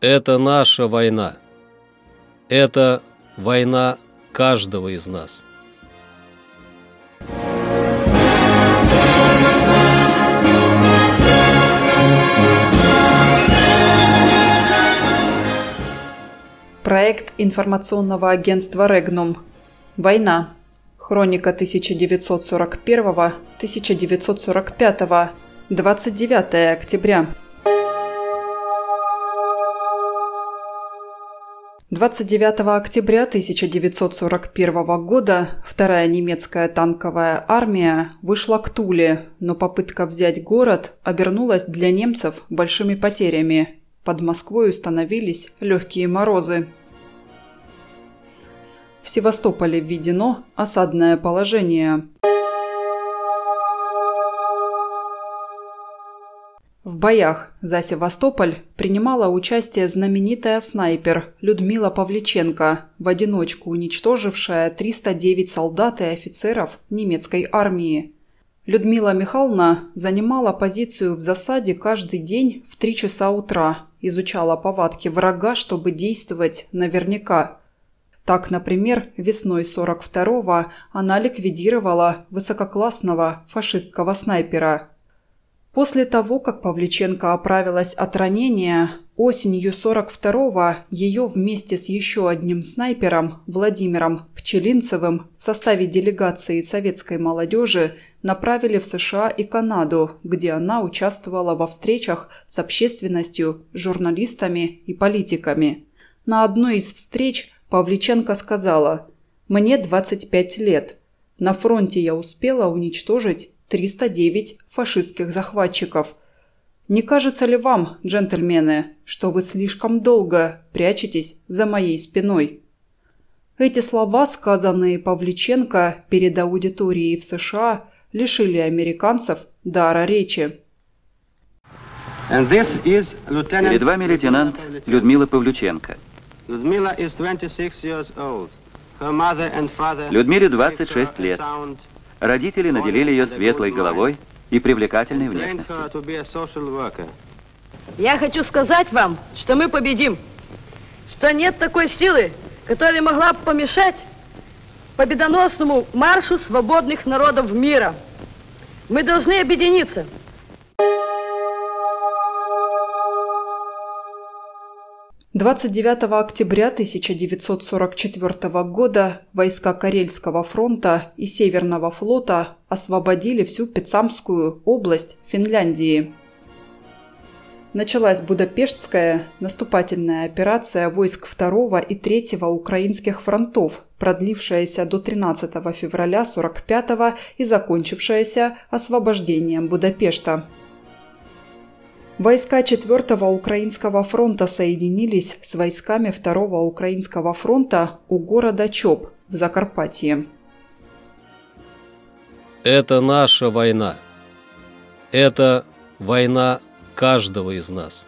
Это наша война. Это война каждого из нас. Проект информационного агентства «Регнум». Война. Хроника 1941-1945. 29 октября. 29 октября 1941 года вторая немецкая танковая армия вышла к Туле, но попытка взять город обернулась для немцев большими потерями. Под Москвой установились легкие морозы. В Севастополе введено осадное положение. В боях за Севастополь принимала участие знаменитая снайпер Людмила Павличенко, в одиночку уничтожившая 309 солдат и офицеров немецкой армии. Людмила Михайловна занимала позицию в засаде каждый день в 3 часа утра, изучала повадки врага, чтобы действовать наверняка. Так, например, весной 42-го она ликвидировала высококлассного фашистского снайпера – После того, как Павличенко оправилась от ранения, осенью 42-го ее вместе с еще одним снайпером Владимиром Пчелинцевым в составе делегации советской молодежи направили в США и Канаду, где она участвовала во встречах с общественностью, журналистами и политиками. На одной из встреч Павличенко сказала «Мне 25 лет. На фронте я успела уничтожить 309 фашистских захватчиков. Не кажется ли вам, джентльмены, что вы слишком долго прячетесь за моей спиной? Эти слова, сказанные Павличенко перед аудиторией в США, лишили американцев дара речи. Перед вами лейтенант Людмила Павлюченко. Людмиле 26 лет. Родители наделили ее светлой головой и привлекательной внешностью. Я хочу сказать вам, что мы победим, что нет такой силы, которая могла бы помешать победоносному маршу свободных народов мира. Мы должны объединиться – 29 октября 1944 года войска Карельского фронта и Северного флота освободили всю Пицамскую область Финляндии. Началась Будапештская наступательная операция войск 2 и 3 украинских фронтов, продлившаяся до 13 февраля 1945 и закончившаяся освобождением Будапешта. Войска 4-го Украинского фронта соединились с войсками 2-го Украинского фронта у города Чоп в Закарпатье. Это наша война. Это война каждого из нас.